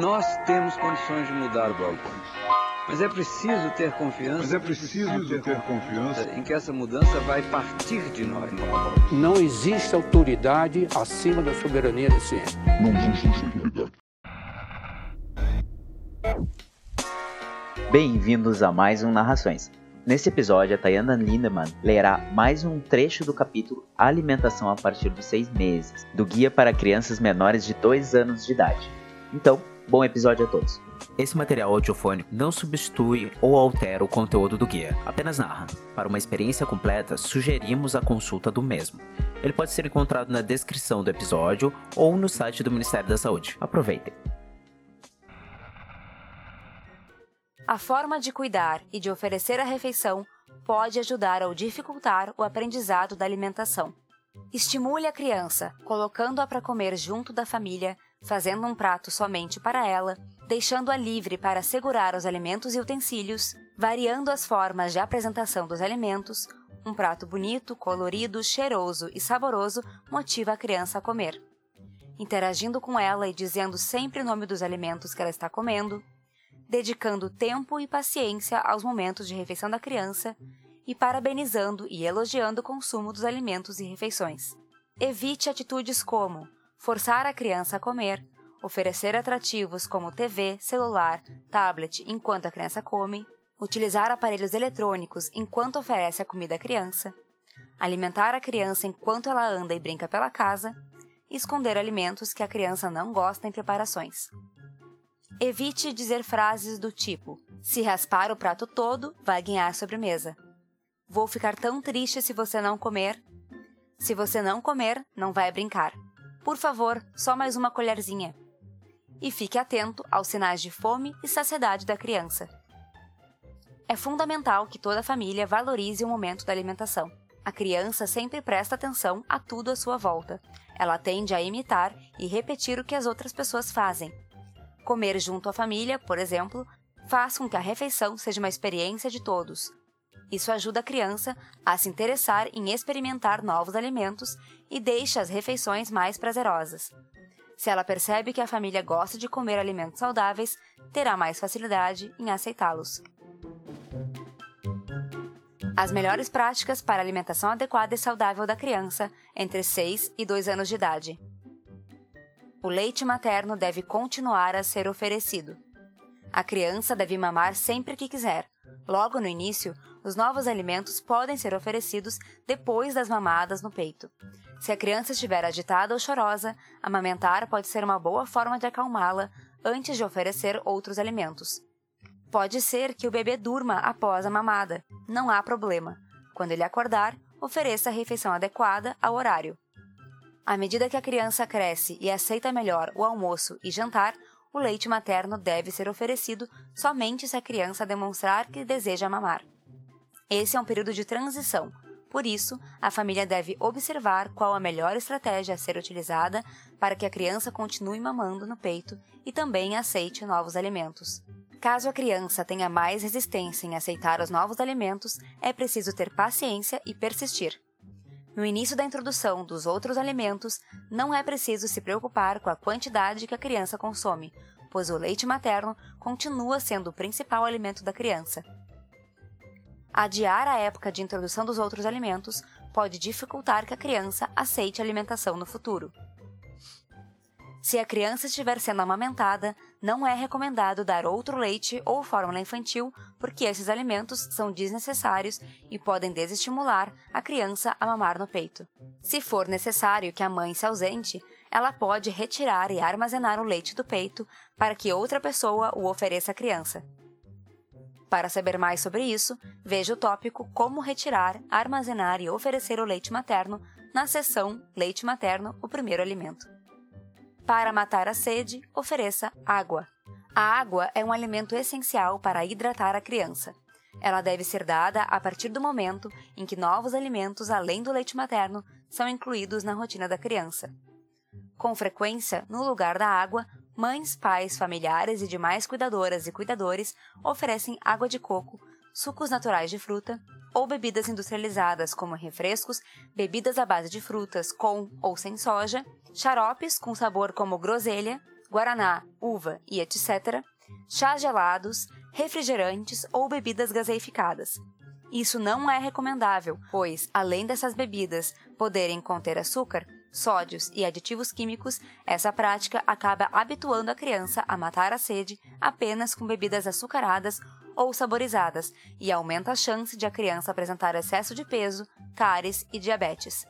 Nós temos condições de mudar o balcão. Mas é preciso ter confiança. Mas é preciso ter, ter confiança em que essa mudança vai partir de nós. Não existe autoridade acima da soberania da ciência. Não existe autoridade. Bem-vindos a mais um Narrações. Nesse episódio, a Tayana Lindemann lerá mais um trecho do capítulo Alimentação a partir dos seis meses, do Guia para Crianças Menores de 2 anos de idade. Então, bom episódio a todos. Esse material audiofônico não substitui ou altera o conteúdo do guia, apenas narra. Para uma experiência completa, sugerimos a consulta do mesmo. Ele pode ser encontrado na descrição do episódio ou no site do Ministério da Saúde. Aproveitem! A forma de cuidar e de oferecer a refeição pode ajudar ou dificultar o aprendizado da alimentação. Estimule a criança, colocando-a para comer junto da família, fazendo um prato somente para ela, deixando-a livre para segurar os alimentos e utensílios, variando as formas de apresentação dos alimentos. Um prato bonito, colorido, cheiroso e saboroso motiva a criança a comer. Interagindo com ela e dizendo sempre o nome dos alimentos que ela está comendo, dedicando tempo e paciência aos momentos de refeição da criança e parabenizando e elogiando o consumo dos alimentos e refeições. Evite atitudes como forçar a criança a comer, oferecer atrativos como TV, celular, tablet enquanto a criança come, utilizar aparelhos eletrônicos enquanto oferece a comida à criança, alimentar a criança enquanto ela anda e brinca pela casa, esconder alimentos que a criança não gosta em preparações. Evite dizer frases do tipo: se raspar o prato todo, vai ganhar sobremesa. Vou ficar tão triste se você não comer. Se você não comer, não vai brincar. Por favor, só mais uma colherzinha. E fique atento aos sinais de fome e saciedade da criança. É fundamental que toda a família valorize o momento da alimentação. A criança sempre presta atenção a tudo à sua volta. Ela tende a imitar e repetir o que as outras pessoas fazem. Comer junto à família, por exemplo, faz com que a refeição seja uma experiência de todos, isso ajuda a criança a se interessar em experimentar novos alimentos e deixa as refeições mais prazerosas. Se ela percebe que a família gosta de comer alimentos saudáveis, terá mais facilidade em aceitá-los. As melhores práticas para alimentação adequada e saudável da criança entre 6 e 2 anos de idade. O leite materno deve continuar a ser oferecido. A criança deve mamar sempre que quiser. Logo no início, os novos alimentos podem ser oferecidos depois das mamadas no peito. Se a criança estiver agitada ou chorosa, amamentar pode ser uma boa forma de acalmá-la antes de oferecer outros alimentos. Pode ser que o bebê durma após a mamada. Não há problema. Quando ele acordar, ofereça a refeição adequada ao horário. À medida que a criança cresce e aceita melhor o almoço e jantar, o leite materno deve ser oferecido somente se a criança demonstrar que deseja mamar. Esse é um período de transição, por isso, a família deve observar qual a melhor estratégia a ser utilizada para que a criança continue mamando no peito e também aceite novos alimentos. Caso a criança tenha mais resistência em aceitar os novos alimentos, é preciso ter paciência e persistir. No início da introdução dos outros alimentos, não é preciso se preocupar com a quantidade que a criança consome, pois o leite materno continua sendo o principal alimento da criança. Adiar a época de introdução dos outros alimentos pode dificultar que a criança aceite a alimentação no futuro. Se a criança estiver sendo amamentada, não é recomendado dar outro leite ou fórmula infantil, porque esses alimentos são desnecessários e podem desestimular a criança a mamar no peito. Se for necessário que a mãe se ausente, ela pode retirar e armazenar o leite do peito para que outra pessoa o ofereça à criança. Para saber mais sobre isso, veja o tópico Como retirar, armazenar e oferecer o leite materno na seção Leite materno, o primeiro alimento. Para matar a sede, ofereça água. A água é um alimento essencial para hidratar a criança. Ela deve ser dada a partir do momento em que novos alimentos além do leite materno são incluídos na rotina da criança. Com frequência, no lugar da água, Mães, pais, familiares e demais cuidadoras e cuidadores oferecem água de coco, sucos naturais de fruta ou bebidas industrializadas como refrescos, bebidas à base de frutas com ou sem soja, xaropes com sabor como groselha, guaraná, uva e etc., chás gelados, refrigerantes ou bebidas gaseificadas. Isso não é recomendável, pois, além dessas bebidas poderem conter açúcar, sódios e aditivos químicos, essa prática acaba habituando a criança a matar a sede apenas com bebidas açucaradas ou saborizadas e aumenta a chance de a criança apresentar excesso de peso, cáries e diabetes.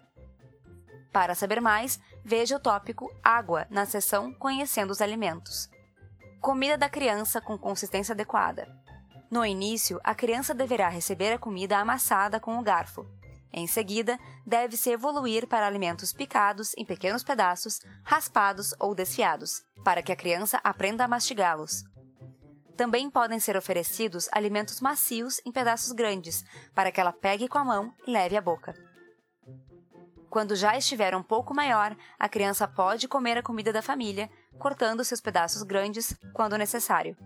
Para saber mais, veja o tópico Água na seção Conhecendo os Alimentos. Comida da criança com consistência adequada. No início, a criança deverá receber a comida amassada com o garfo. Em seguida, deve-se evoluir para alimentos picados em pequenos pedaços, raspados ou desfiados, para que a criança aprenda a mastigá-los. Também podem ser oferecidos alimentos macios em pedaços grandes, para que ela pegue com a mão e leve à boca. Quando já estiver um pouco maior, a criança pode comer a comida da família, cortando seus pedaços grandes quando necessário.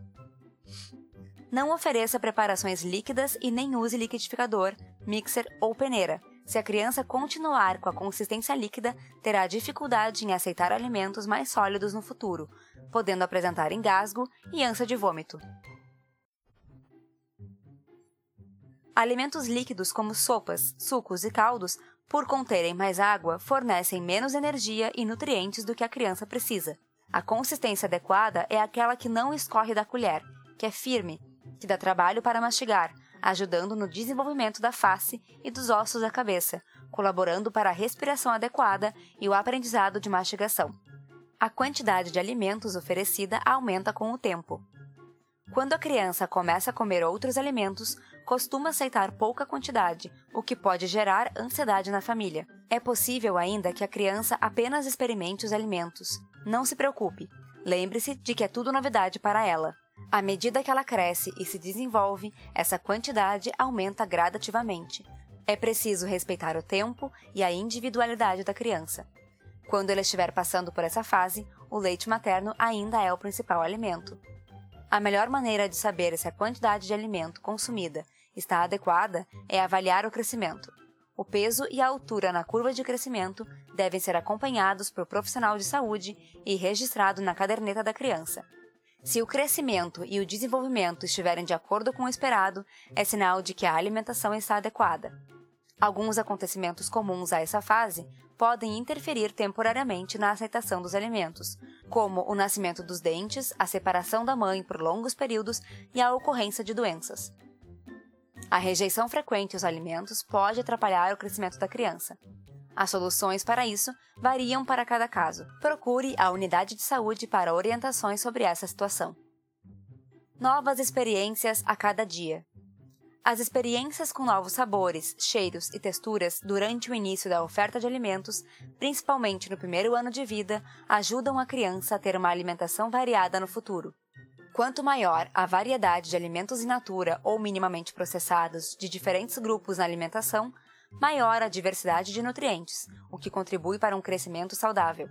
Não ofereça preparações líquidas e nem use liquidificador, mixer ou peneira. Se a criança continuar com a consistência líquida, terá dificuldade em aceitar alimentos mais sólidos no futuro, podendo apresentar engasgo e ânsia de vômito. Alimentos líquidos como sopas, sucos e caldos, por conterem mais água, fornecem menos energia e nutrientes do que a criança precisa. A consistência adequada é aquela que não escorre da colher, que é firme, que dá trabalho para mastigar, ajudando no desenvolvimento da face e dos ossos da cabeça, colaborando para a respiração adequada e o aprendizado de mastigação. A quantidade de alimentos oferecida aumenta com o tempo. Quando a criança começa a comer outros alimentos, costuma aceitar pouca quantidade, o que pode gerar ansiedade na família. É possível ainda que a criança apenas experimente os alimentos. Não se preocupe, lembre-se de que é tudo novidade para ela. À medida que ela cresce e se desenvolve, essa quantidade aumenta gradativamente. É preciso respeitar o tempo e a individualidade da criança. Quando ela estiver passando por essa fase, o leite materno ainda é o principal alimento. A melhor maneira de saber se a quantidade de alimento consumida está adequada é avaliar o crescimento. O peso e a altura na curva de crescimento devem ser acompanhados por profissional de saúde e registrado na caderneta da criança. Se o crescimento e o desenvolvimento estiverem de acordo com o esperado, é sinal de que a alimentação está adequada. Alguns acontecimentos comuns a essa fase podem interferir temporariamente na aceitação dos alimentos, como o nascimento dos dentes, a separação da mãe por longos períodos e a ocorrência de doenças. A rejeição frequente aos alimentos pode atrapalhar o crescimento da criança. As soluções para isso variam para cada caso. Procure a unidade de saúde para orientações sobre essa situação. Novas experiências a cada dia. As experiências com novos sabores, cheiros e texturas durante o início da oferta de alimentos, principalmente no primeiro ano de vida, ajudam a criança a ter uma alimentação variada no futuro. Quanto maior a variedade de alimentos in natura ou minimamente processados de diferentes grupos na alimentação, maior a diversidade de nutrientes, o que contribui para um crescimento saudável.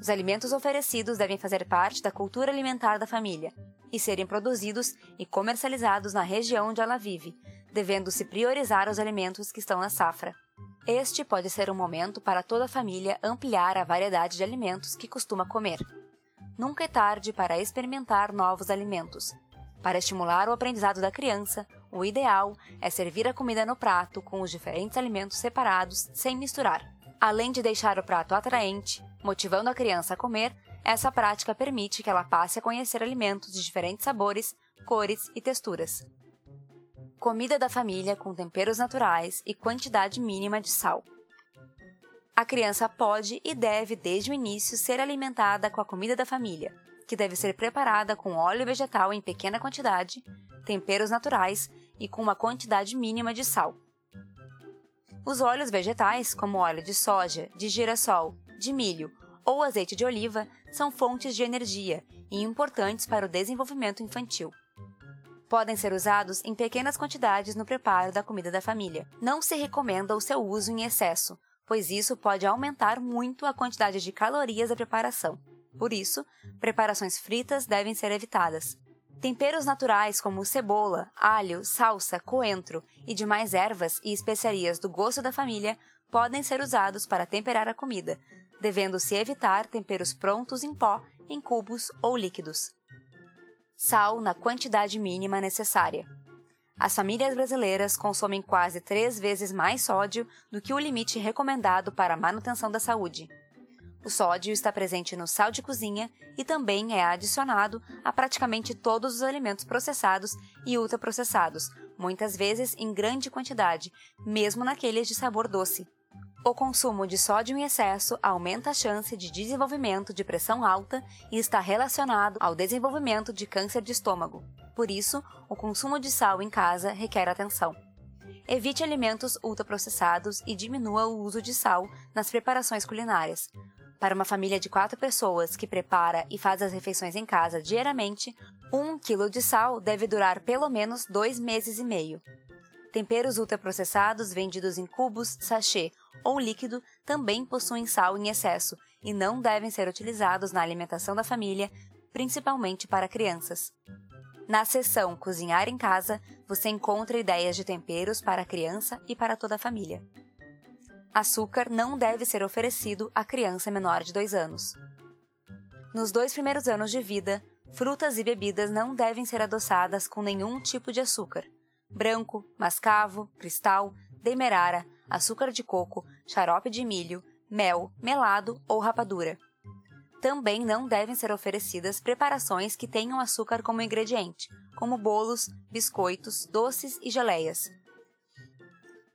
Os alimentos oferecidos devem fazer parte da cultura alimentar da família e serem produzidos e comercializados na região onde ela vive, devendo-se priorizar os alimentos que estão na safra. Este pode ser um momento para toda a família ampliar a variedade de alimentos que costuma comer. Nunca é tarde para experimentar novos alimentos. Para estimular o aprendizado da criança, o ideal é servir a comida no prato com os diferentes alimentos separados, sem misturar. Além de deixar o prato atraente, motivando a criança a comer, essa prática permite que ela passe a conhecer alimentos de diferentes sabores, cores e texturas. Comida da família com temperos naturais e quantidade mínima de sal. A criança pode e deve, desde o início, ser alimentada com a comida da família, que deve ser preparada com óleo vegetal em pequena quantidade, temperos naturais e com uma quantidade mínima de sal. Os óleos vegetais, como óleo de soja, de girassol, de milho ou azeite de oliva, são fontes de energia e importantes para o desenvolvimento infantil. Podem ser usados em pequenas quantidades no preparo da comida da família. Não se recomenda o seu uso em excesso, pois isso pode aumentar muito a quantidade de calorias da preparação. Por isso, preparações fritas devem ser evitadas. Temperos naturais como cebola, alho, salsa, coentro e demais ervas e especiarias do gosto da família podem ser usados para temperar a comida, devendo-se evitar temperos prontos em pó em cubos ou líquidos. Sal na quantidade mínima necessária. As famílias brasileiras consomem quase três vezes mais sódio do que o limite recomendado para a manutenção da saúde. O sódio está presente no sal de cozinha e também é adicionado a praticamente todos os alimentos processados e ultraprocessados, muitas vezes em grande quantidade, mesmo naqueles de sabor doce. O consumo de sódio em excesso aumenta a chance de desenvolvimento de pressão alta e está relacionado ao desenvolvimento de câncer de estômago. Por isso, o consumo de sal em casa requer atenção. Evite alimentos ultraprocessados e diminua o uso de sal nas preparações culinárias. Para uma família de quatro pessoas que prepara e faz as refeições em casa diariamente, um quilo de sal deve durar pelo menos dois meses e meio. Temperos ultraprocessados vendidos em cubos, sachê ou líquido também possuem sal em excesso e não devem ser utilizados na alimentação da família, principalmente para crianças. Na seção Cozinhar em Casa, você encontra ideias de temperos para a criança e para toda a família. Açúcar não deve ser oferecido à criança menor de 2 anos. Nos dois primeiros anos de vida, frutas e bebidas não devem ser adoçadas com nenhum tipo de açúcar. Branco, mascavo, cristal, demerara, açúcar de coco, xarope de milho, mel, melado ou rapadura. Também não devem ser oferecidas preparações que tenham açúcar como ingrediente, como bolos, biscoitos, doces e geleias.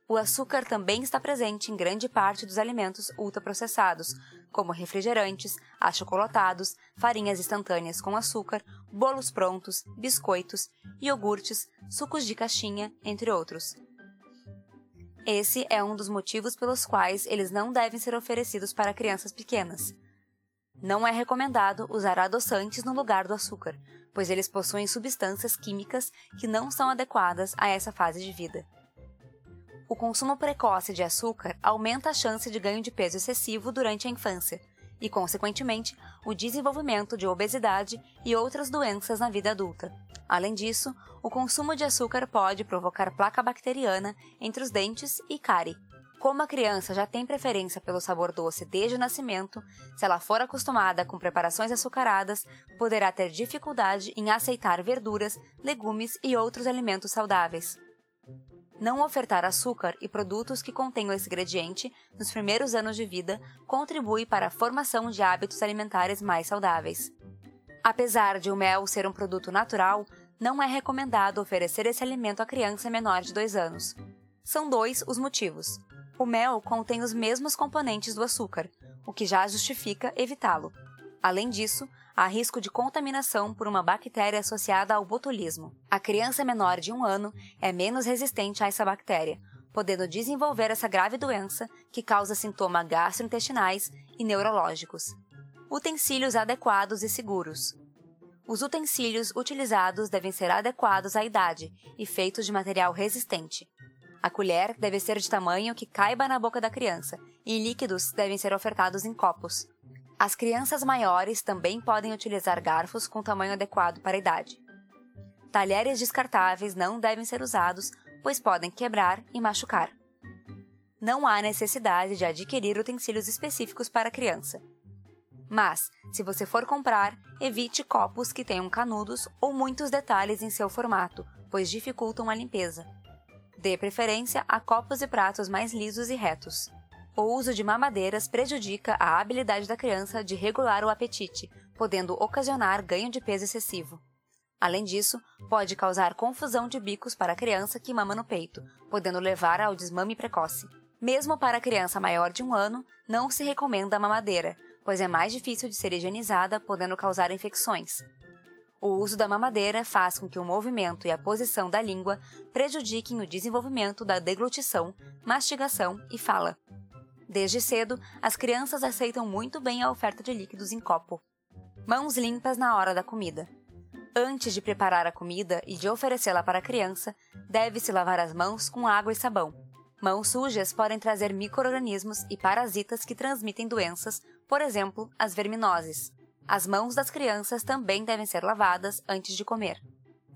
O açúcar também está presente em grande parte dos alimentos ultraprocessados, como refrigerantes, achocolatados, farinhas instantâneas com açúcar, bolos prontos, biscoitos, iogurtes, sucos de caixinha, entre outros. Esse é um dos motivos pelos quais eles não devem ser oferecidos para crianças pequenas. Não é recomendado usar adoçantes no lugar do açúcar, pois eles possuem substâncias químicas que não são adequadas a essa fase de vida o consumo precoce de açúcar aumenta a chance de ganho de peso excessivo durante a infância e, consequentemente, o desenvolvimento de obesidade e outras doenças na vida adulta. Além disso, o consumo de açúcar pode provocar placa bacteriana entre os dentes e cárie. Como a criança já tem preferência pelo sabor doce desde o nascimento, se ela for acostumada com preparações açucaradas, poderá ter dificuldade em aceitar verduras, legumes e outros alimentos saudáveis não ofertar açúcar e produtos que contenham esse ingrediente nos primeiros anos de vida contribui para a formação de hábitos alimentares mais saudáveis. Apesar de o mel ser um produto natural, não é recomendado oferecer esse alimento à criança menor de 2 anos. São dois os motivos. O mel contém os mesmos componentes do açúcar, o que já justifica evitá-lo. Além disso, há risco de contaminação por uma bactéria associada ao botulismo. A criança menor de um ano é menos resistente a essa bactéria, podendo desenvolver essa grave doença que causa sintomas gastrointestinais e neurológicos. Utensílios adequados e seguros. Os utensílios utilizados devem ser adequados à idade e feitos de material resistente. A colher deve ser de tamanho que caiba na boca da criança, e líquidos devem ser ofertados em copos. As crianças maiores também podem utilizar garfos com tamanho adequado para a idade. Talheres descartáveis não devem ser usados, pois podem quebrar e machucar. Não há necessidade de adquirir utensílios específicos para a criança. Mas, se você for comprar, evite copos que tenham canudos ou muitos detalhes em seu formato, pois dificultam a limpeza. Dê preferência a copos e pratos mais lisos e retos. O uso de mamadeiras prejudica a habilidade da criança de regular o apetite, podendo ocasionar ganho de peso excessivo. Além disso, pode causar confusão de bicos para a criança que mama no peito, podendo levar ao desmame precoce. Mesmo para a criança maior de um ano, não se recomenda a mamadeira, pois é mais difícil de ser higienizada, podendo causar infecções. O uso da mamadeira faz com que o movimento e a posição da língua prejudiquem o desenvolvimento da deglutição, mastigação e fala. Desde cedo, as crianças aceitam muito bem a oferta de líquidos em copo. Mãos limpas na hora da comida. Antes de preparar a comida e de oferecê-la para a criança, deve-se lavar as mãos com água e sabão. Mãos sujas podem trazer micro-organismos e parasitas que transmitem doenças, por exemplo, as verminoses. As mãos das crianças também devem ser lavadas antes de comer.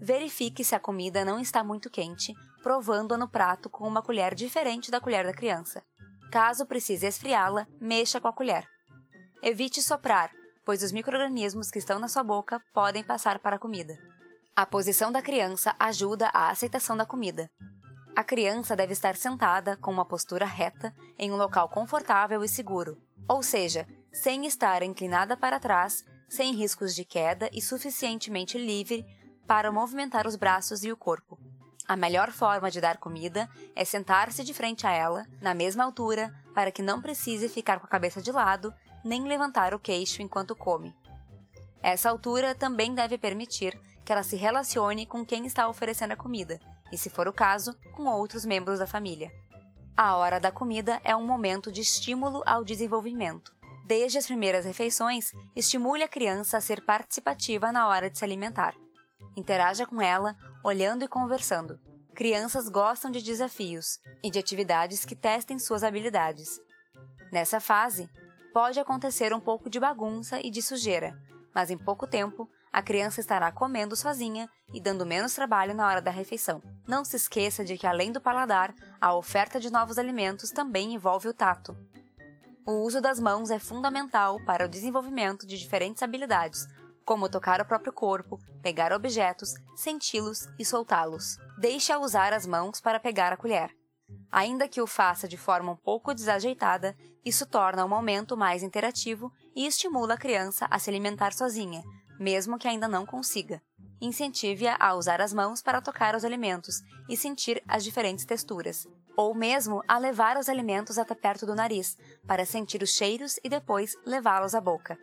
Verifique se a comida não está muito quente, provando-a no prato com uma colher diferente da colher da criança. Caso precise esfriá-la, mexa com a colher. Evite soprar, pois os microrganismos que estão na sua boca podem passar para a comida. A posição da criança ajuda a aceitação da comida. A criança deve estar sentada com uma postura reta em um local confortável e seguro, ou seja, sem estar inclinada para trás, sem riscos de queda e suficientemente livre para movimentar os braços e o corpo. A melhor forma de dar comida é sentar-se de frente a ela, na mesma altura, para que não precise ficar com a cabeça de lado nem levantar o queixo enquanto come. Essa altura também deve permitir que ela se relacione com quem está oferecendo a comida, e, se for o caso, com outros membros da família. A hora da comida é um momento de estímulo ao desenvolvimento. Desde as primeiras refeições, estimule a criança a ser participativa na hora de se alimentar. Interaja com ela, olhando e conversando. Crianças gostam de desafios e de atividades que testem suas habilidades. Nessa fase, pode acontecer um pouco de bagunça e de sujeira, mas em pouco tempo a criança estará comendo sozinha e dando menos trabalho na hora da refeição. Não se esqueça de que, além do paladar, a oferta de novos alimentos também envolve o tato. O uso das mãos é fundamental para o desenvolvimento de diferentes habilidades, como tocar o próprio corpo, pegar objetos, senti-los e soltá-los. Deixe-a usar as mãos para pegar a colher. Ainda que o faça de forma um pouco desajeitada, isso torna o momento mais interativo e estimula a criança a se alimentar sozinha, mesmo que ainda não consiga. Incentive-a a usar as mãos para tocar os alimentos e sentir as diferentes texturas, ou mesmo a levar os alimentos até perto do nariz, para sentir os cheiros e depois levá-los à boca.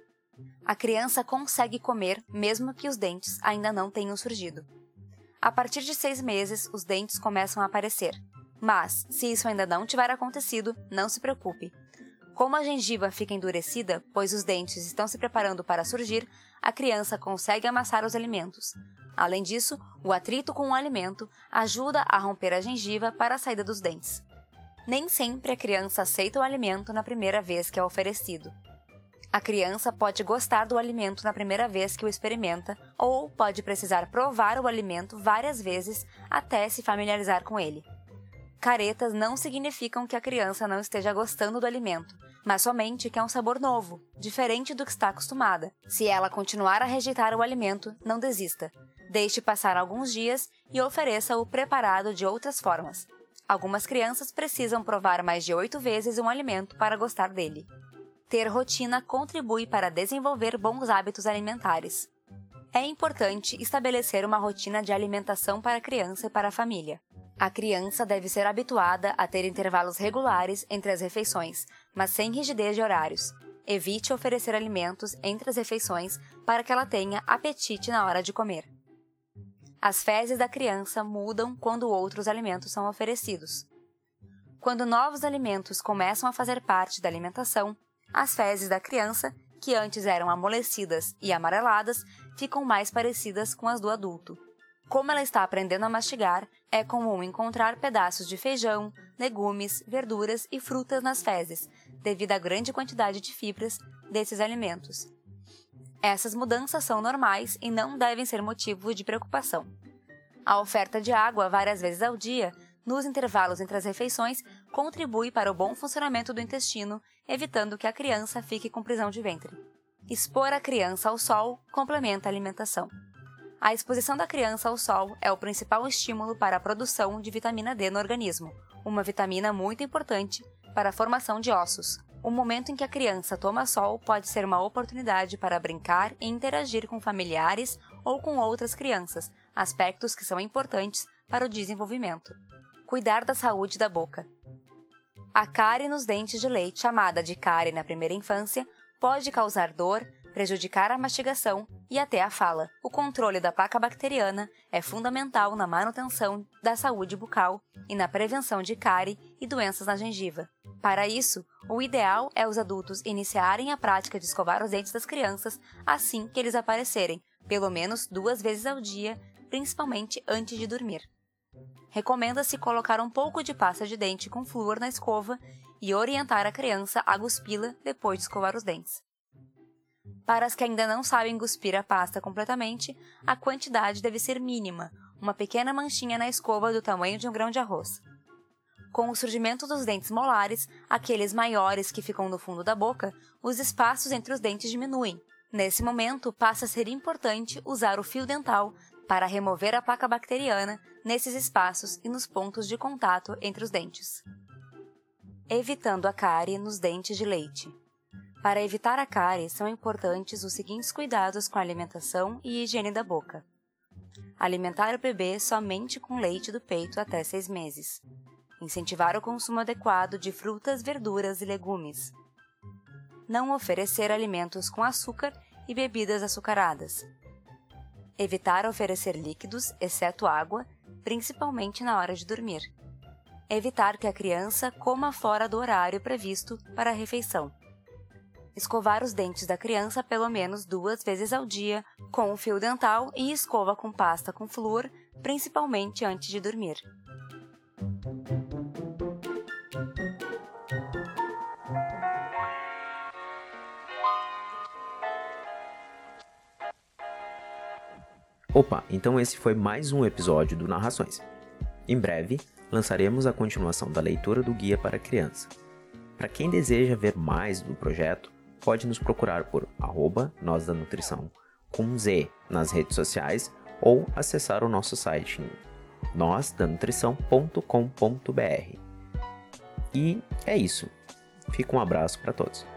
A criança consegue comer mesmo que os dentes ainda não tenham surgido. A partir de seis meses, os dentes começam a aparecer. Mas, se isso ainda não tiver acontecido, não se preocupe. Como a gengiva fica endurecida, pois os dentes estão se preparando para surgir, a criança consegue amassar os alimentos. Além disso, o atrito com o alimento ajuda a romper a gengiva para a saída dos dentes. Nem sempre a criança aceita o alimento na primeira vez que é oferecido. A criança pode gostar do alimento na primeira vez que o experimenta, ou pode precisar provar o alimento várias vezes até se familiarizar com ele. Caretas não significam que a criança não esteja gostando do alimento, mas somente que é um sabor novo, diferente do que está acostumada. Se ela continuar a rejeitar o alimento, não desista. Deixe passar alguns dias e ofereça-o preparado de outras formas. Algumas crianças precisam provar mais de oito vezes um alimento para gostar dele. Ter rotina contribui para desenvolver bons hábitos alimentares. É importante estabelecer uma rotina de alimentação para a criança e para a família. A criança deve ser habituada a ter intervalos regulares entre as refeições, mas sem rigidez de horários. Evite oferecer alimentos entre as refeições para que ela tenha apetite na hora de comer. As fezes da criança mudam quando outros alimentos são oferecidos. Quando novos alimentos começam a fazer parte da alimentação, as fezes da criança, que antes eram amolecidas e amareladas, ficam mais parecidas com as do adulto. Como ela está aprendendo a mastigar, é comum encontrar pedaços de feijão, legumes, verduras e frutas nas fezes, devido à grande quantidade de fibras desses alimentos. Essas mudanças são normais e não devem ser motivo de preocupação. A oferta de água várias vezes ao dia nos intervalos entre as refeições contribui para o bom funcionamento do intestino, evitando que a criança fique com prisão de ventre. Expor a criança ao sol complementa a alimentação. A exposição da criança ao sol é o principal estímulo para a produção de vitamina D no organismo, uma vitamina muito importante para a formação de ossos. O momento em que a criança toma sol pode ser uma oportunidade para brincar e interagir com familiares ou com outras crianças, aspectos que são importantes para o desenvolvimento cuidar da saúde da boca. A cárie nos dentes de leite, chamada de cárie na primeira infância, pode causar dor, prejudicar a mastigação e até a fala. O controle da placa bacteriana é fundamental na manutenção da saúde bucal e na prevenção de cárie e doenças na gengiva. Para isso, o ideal é os adultos iniciarem a prática de escovar os dentes das crianças assim que eles aparecerem, pelo menos duas vezes ao dia, principalmente antes de dormir recomenda-se colocar um pouco de pasta de dente com flúor na escova e orientar a criança a guspi-la depois de escovar os dentes. Para as que ainda não sabem cuspir a pasta completamente, a quantidade deve ser mínima, uma pequena manchinha na escova do tamanho de um grão de arroz. Com o surgimento dos dentes molares, aqueles maiores que ficam no fundo da boca, os espaços entre os dentes diminuem. Nesse momento, passa a ser importante usar o fio dental para remover a placa bacteriana nesses espaços e nos pontos de contato entre os dentes. Evitando a cárie nos dentes de leite. Para evitar a cárie, são importantes os seguintes cuidados com a alimentação e higiene da boca. Alimentar o bebê somente com leite do peito até seis meses. Incentivar o consumo adequado de frutas, verduras e legumes. Não oferecer alimentos com açúcar e bebidas açucaradas. Evitar oferecer líquidos, exceto água, principalmente na hora de dormir. Evitar que a criança coma fora do horário previsto para a refeição. Escovar os dentes da criança pelo menos duas vezes ao dia com o fio dental e escova com pasta com flúor, principalmente antes de dormir. Opa, então esse foi mais um episódio do Narrações. Em breve, lançaremos a continuação da leitura do Guia para Criança. Para quem deseja ver mais do projeto, pode nos procurar por arroba Nós da Nutrição, com Z nas redes sociais, ou acessar o nosso site em nósdanutrição.com.br. E é isso. Fica um abraço para todos.